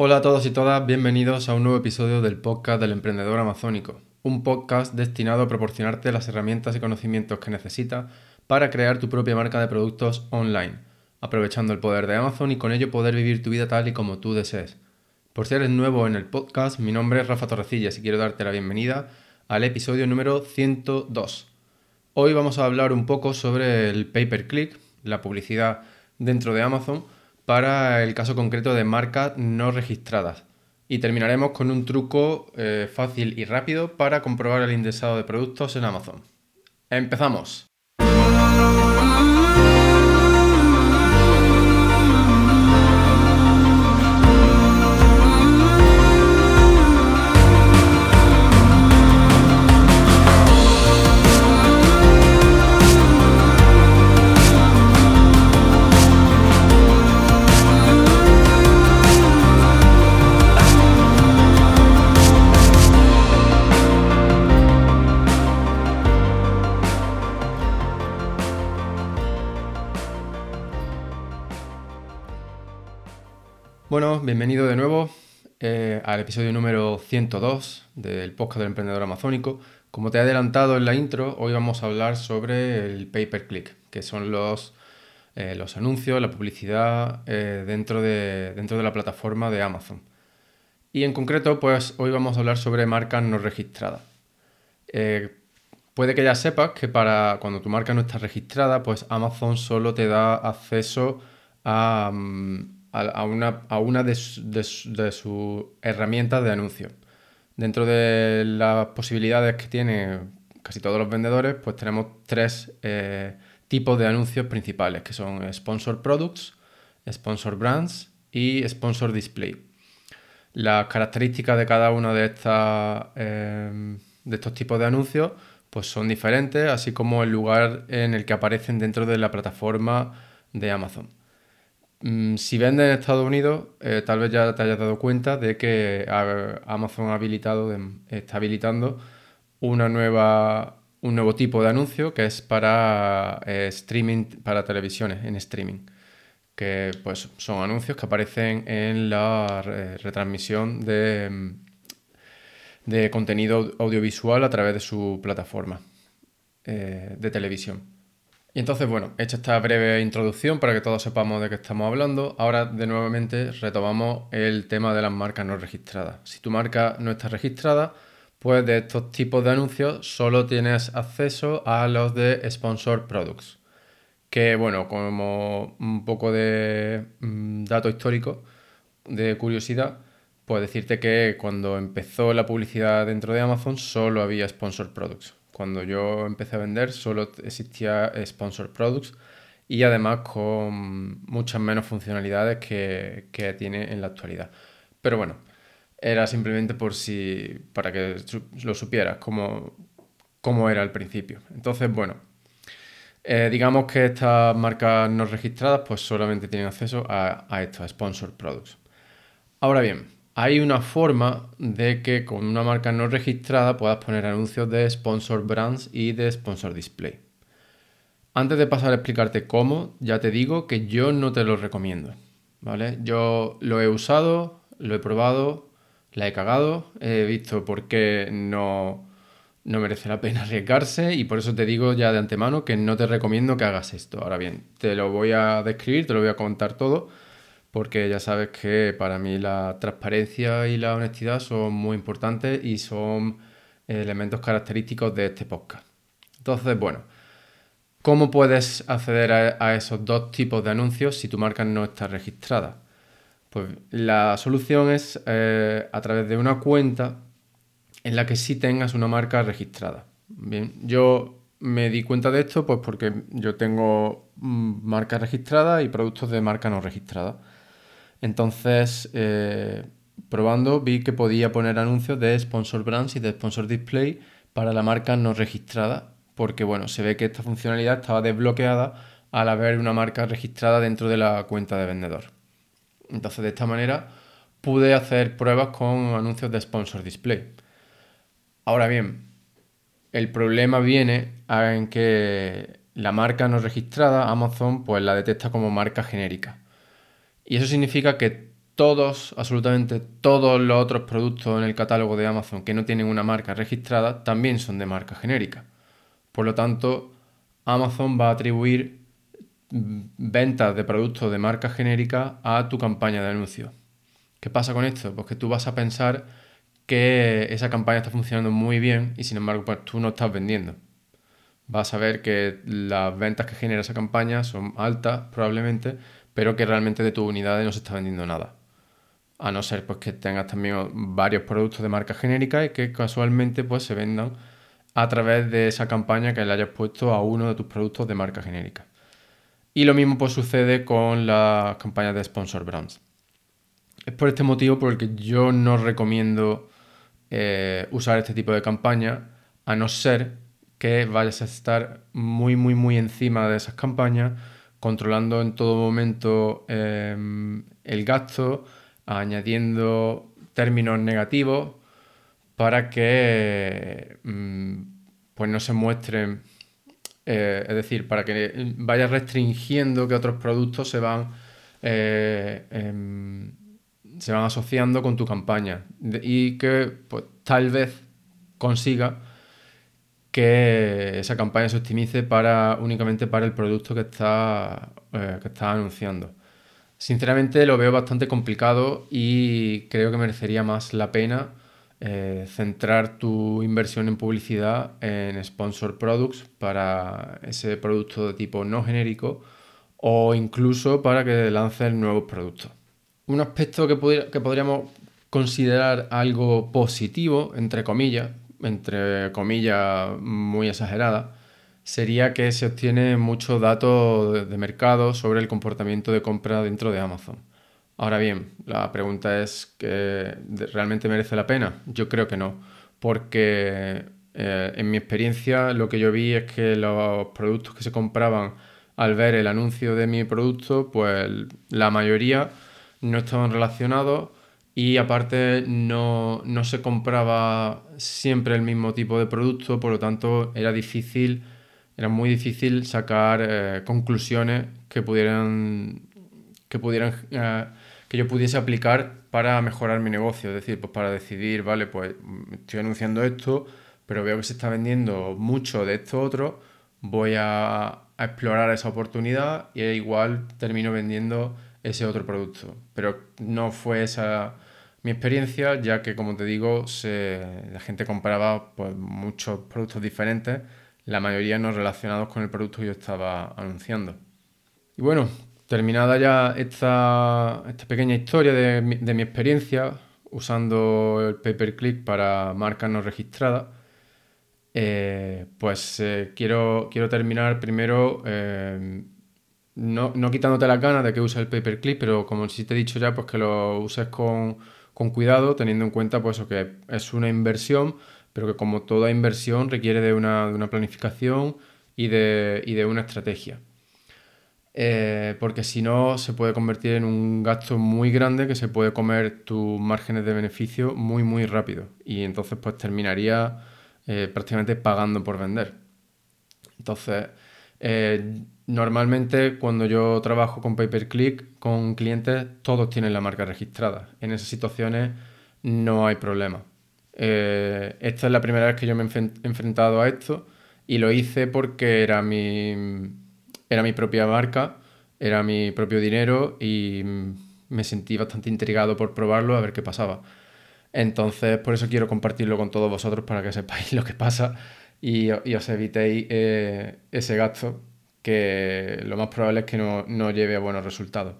Hola a todos y todas, bienvenidos a un nuevo episodio del podcast del emprendedor amazónico, un podcast destinado a proporcionarte las herramientas y conocimientos que necesitas para crear tu propia marca de productos online, aprovechando el poder de Amazon y con ello poder vivir tu vida tal y como tú desees. Por si eres nuevo en el podcast, mi nombre es Rafa Torrecilla y quiero darte la bienvenida al episodio número 102. Hoy vamos a hablar un poco sobre el pay per click, la publicidad dentro de Amazon, para el caso concreto de marcas no registradas. Y terminaremos con un truco eh, fácil y rápido para comprobar el indexado de productos en Amazon. ¡Empezamos! Bienvenido de nuevo eh, al episodio número 102 del podcast del emprendedor amazónico. Como te he adelantado en la intro, hoy vamos a hablar sobre el pay per click, que son los, eh, anuncios, la publicidad eh, dentro, de, dentro de la plataforma de Amazon. Y en concreto, pues hoy vamos a hablar sobre marcas no registradas. puede que ya sepas que para cuando tu marca no está registrada, pues Amazon solo te da acceso a... Mm, a, una, de, sus herramientas de anuncio. Dentro de las posibilidades que tienen casi todos los vendedores, pues tenemos tres eh, tipos de anuncios principales, que son Sponsor Products, Sponsor Brands y Sponsor Display. Las características de cada uno de, eh, de estos tipos de anuncios pues son diferentes, así como el lugar en el que aparecen dentro de la plataforma de Amazon. Mm, si vendes en Estados Unidos, eh, tal vez ya te hayas dado cuenta de que Amazon ha habilitado, está habilitando una nueva, un nuevo tipo de anuncio que es para eh, streaming, para televisiones en streaming. Que pues son anuncios que aparecen en la retransmisión de, mm, de contenido audiovisual a través de su plataforma eh, de televisión. Y entonces, bueno, hecha esta breve introducción para que todos sepamos de qué estamos hablando, ahora de nuevamente retomamos el tema de las marcas no registradas. Si tu marca no está registrada, pues de estos tipos de anuncios solo tienes acceso a los de Sponsor Products. Que bueno, como un poco de mm, dato histórico, de curiosidad, pues decirte que cuando empezó la publicidad dentro de Amazon solo había Sponsor Products. Cuando yo empecé a vender solo existía Sponsor Products y además con muchas menos funcionalidades que, tiene en la actualidad. Pero bueno, era simplemente por si, para que lo supieras cómo, cómo era al principio. Entonces, bueno, eh, digamos que estas marcas no registradas pues solamente tienen acceso a, a estos Sponsor Products. Ahora bien, hay una forma de que con una marca no registrada puedas poner anuncios de sponsor brands y de sponsor display. Antes de pasar a explicarte cómo, ya te digo que yo no te lo recomiendo. ¿vale? Yo lo he usado, lo he probado, la he cagado, he visto por qué no, no merece la pena arriesgarse y por eso te digo ya de antemano que no te recomiendo que hagas esto. Ahora bien, te lo voy a describir, te lo voy a contar todo porque ya sabes que para mí la transparencia y la honestidad son muy importantes y son elementos característicos de este podcast. Entonces, bueno, ¿cómo puedes acceder a, esos dos tipos de anuncios si tu marca no está registrada? Pues la solución es eh, a través de una cuenta en la que sí tengas una marca registrada. Bien, yo me di cuenta de esto pues porque yo tengo mm, marca registrada y productos de marca no registrada. Entonces, eh, probando, vi que podía poner anuncios de sponsor brands y de sponsor display para la marca no registrada, porque bueno, se ve que esta funcionalidad estaba desbloqueada al haber una marca registrada dentro de la cuenta de vendedor. Entonces, de esta manera pude hacer pruebas con anuncios de sponsor display. Ahora bien, el problema viene en que la marca no registrada, Amazon, pues la detecta como marca genérica. Y eso significa que todos, absolutamente todos los otros productos en el catálogo de Amazon que no tienen una marca registrada también son de marca genérica. Por lo tanto, Amazon va a atribuir mm, ventas de productos de marca genérica a tu campaña de anuncios. ¿Qué pasa con esto? Pues que tú vas a pensar que esa campaña está funcionando muy bien y sin embargo pues tú no estás vendiendo. Vas a ver que las ventas que genera esa campaña son altas probablemente, pero que realmente de tus unidades no se está vendiendo nada. A no ser pues que tengas también varios productos de marca genérica y que casualmente pues se vendan a través de esa campaña que le hayas puesto a uno de tus productos de marca genérica. Y lo mismo pues sucede con las campañas de sponsor brands. Es por este motivo por el que yo no recomiendo eh, usar este tipo de campaña, a no ser que vayas a estar muy, muy, muy encima de esas campañas, controlando en todo momento em, el gasto, añadiendo términos negativos para que mm, pues no se muestren, eh, es decir, para que vayas restringiendo que otros productos se van eh, em, se van asociando con tu campaña. Y que pues, tal vez consiga que esa campaña se optimice para, únicamente para el producto que está, eh, que está anunciando. Sinceramente lo veo bastante complicado y creo que merecería más la pena eh, centrar tu inversión en publicidad en sponsor products para ese producto de tipo no genérico o incluso para que lances nuevos productos un aspecto que, podríamos considerar algo positivo, entre comillas, entre comillas muy exagerada, sería que se obtiene mucho datos de mercado sobre el comportamiento de compra dentro de Amazon. Ahora bien, la pregunta es que realmente merece la pena. Yo creo que no, porque eh, en mi experiencia lo que yo vi es que los productos que se compraban al ver el anuncio de mi producto, pues la mayoría no estaban relacionados y aparte no, se compraba siempre el mismo tipo de producto, por lo tanto era difícil, era muy difícil sacar eh, conclusiones que pudieran, que pudieran, eh, que yo pudiese aplicar para mejorar mi negocio, es decir, pues para decidir, vale, pues estoy anunciando esto, pero veo que se está vendiendo mucho de esto otro, voy a explorar esa oportunidad y igual termino vendiendo ese otro producto. Pero no fue esa mi experiencia, ya que, como te digo, la gente compraba pues, muchos productos diferentes, la mayoría no relacionados con el producto que yo estaba anunciando. Y bueno, terminada ya esta, pequeña historia de mi, experiencia usando el pay-per-click para marcas no registradas, eh, pues eh, quiero, quiero terminar primero eh, no, no quitándote las ganas de que uses el paperclip, pero como si te he dicho ya, pues que lo uses con, cuidado, teniendo en cuenta pues que es una inversión, pero que como toda inversión requiere de una, planificación y de, de, una estrategia. Eh, porque si no se puede convertir en un gasto muy grande que se puede comer tus márgenes de beneficio muy muy rápido y entonces pues terminaría eh, prácticamente pagando por vender. Entonces, eh, Normalmente cuando yo trabajo con pay per click con clientes, todos tienen la marca registrada. En esas situaciones no hay problema. Eh, esta es la primera vez que yo me he enfrentado a esto y lo hice porque era mi, era mi propia marca, era mi propio dinero y me sentí bastante intrigado por probarlo a ver qué pasaba. Entonces, por eso quiero compartirlo con todos vosotros para que sepáis lo que pasa y, os evitéis eh, ese gasto que lo más probable es que no, lleve a buenos resultados.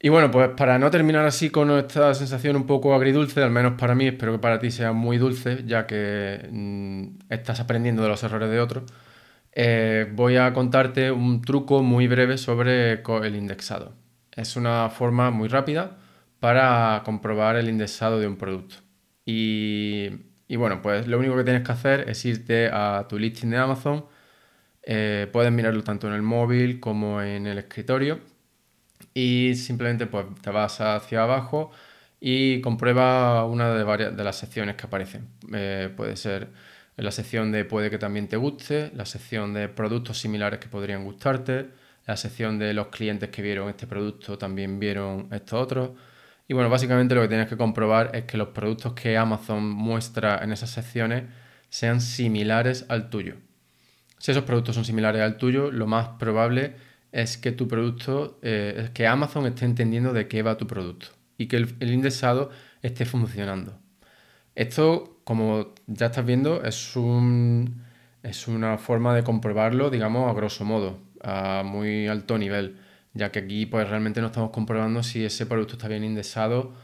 Y bueno, pues para no terminar así con esta sensación un poco agridulce, al menos para mí, espero que para ti sea muy dulce, ya que mm, estás aprendiendo de los errores de otros, eh, voy a contarte un truco muy breve sobre el indexado. Es una forma muy rápida para comprobar el indexado de un producto. Y, y bueno, pues lo único que tienes que hacer es irte a tu listing de Amazon, eh, puedes mirarlo tanto en el móvil como en el escritorio y simplemente pues, te vas hacia abajo y comprueba una de, varias, de las secciones que aparecen. Eh, puede ser la sección de puede que también te guste, la sección de productos similares que podrían gustarte, la sección de los clientes que vieron este producto también vieron estos otros. Y bueno, básicamente lo que tienes que comprobar es que los productos que Amazon muestra en esas secciones sean similares al tuyo. Si esos productos son similares al tuyo, lo más probable es que tu producto, eh, que Amazon esté entendiendo de qué va tu producto y que el, indexado esté funcionando. Esto, como ya estás viendo, es, un, es una forma de comprobarlo, digamos, a grosso modo, a muy alto nivel, ya que aquí pues realmente no estamos comprobando si ese producto está bien indexado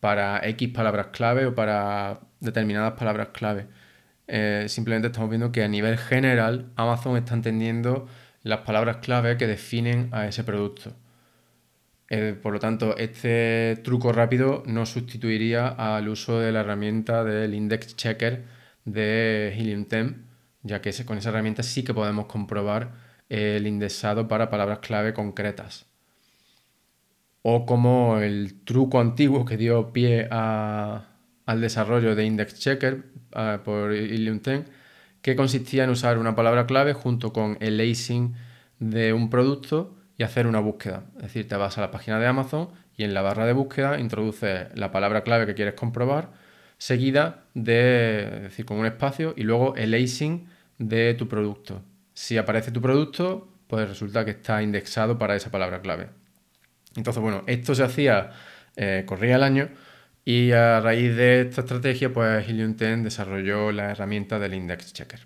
para X palabras clave o para determinadas palabras clave. Eh, simplemente estamos viendo que a nivel general Amazon está entendiendo las palabras clave que definen a ese producto. Eh, por lo tanto, este truco rápido no sustituiría al uso de la herramienta del index checker de Helium 10, ya que con esa herramienta sí que podemos comprobar el indexado para palabras clave concretas. O como el truco antiguo que dio pie al desarrollo de index checker eh, por Helium 10, que consistía en usar una palabra clave junto con el lacing de un producto y hacer una búsqueda. Es decir, te vas a la página de Amazon y en la barra de búsqueda introduces la palabra clave que quieres comprobar, seguida de, es decir, con un espacio y luego el lacing de tu producto. Si aparece tu producto, pues resulta que está indexado para esa palabra clave. Entonces, bueno, esto se hacía, eh, corría el año y a raíz de esta estrategia, pues Helium 10 desarrolló la herramienta del Index Checker.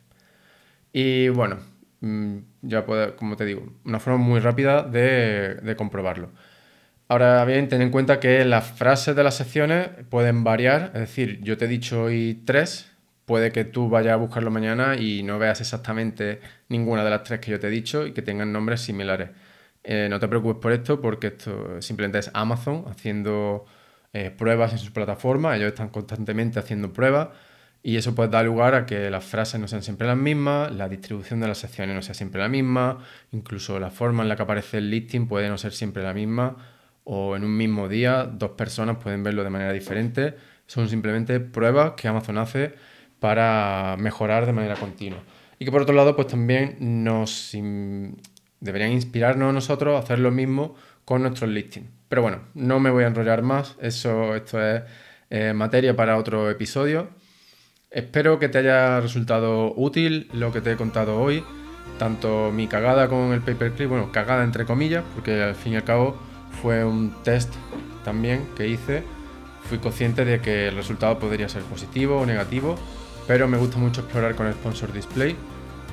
Y bueno, mm, ya puedo, como te digo, una forma muy rápida de, comprobarlo. Ahora bien, ten en cuenta que las frases de las secciones pueden variar, es decir, yo te he dicho hoy tres, puede que tú vayas a buscarlo mañana y no veas exactamente ninguna de las tres que yo te he dicho y que tengan nombres similares. Eh, no te preocupes por esto porque esto simplemente es Amazon haciendo eh, pruebas en su plataforma, ellos están constantemente haciendo pruebas y eso pues da lugar a que las frases no sean siempre las mismas, la distribución de las secciones no sea siempre la misma, incluso la forma en la que aparece el listing puede no ser siempre la misma o en un mismo día dos personas pueden verlo de manera diferente. Son simplemente pruebas que Amazon hace para mejorar de manera continua. Y que por otro lado pues también nos deberían inspirarnos a nosotros a hacer lo mismo con nuestros listings. Pero bueno, no me voy a enrollar más, eso, esto es eh, materia para otro episodio. Espero que te haya resultado útil lo que te he contado hoy, tanto mi cagada con el paperclip, bueno, cagada entre comillas, porque al fin y al cabo fue un test también que hice. Fui consciente de que el resultado podría ser positivo o negativo, pero me gusta mucho explorar con el sponsor display.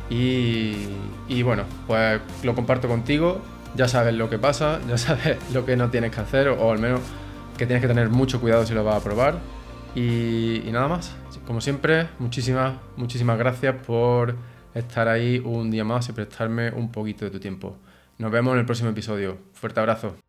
Y, y bueno, pues lo comparto contigo ya sabes lo que pasa, ya sabes lo que no tienes que hacer o, al menos que tienes que tener mucho cuidado si lo vas a probar. Y, y, nada más, como siempre, muchísimas, muchísimas gracias por estar ahí un día más y prestarme un poquito de tu tiempo. Nos vemos en el próximo episodio. Fuerte abrazo.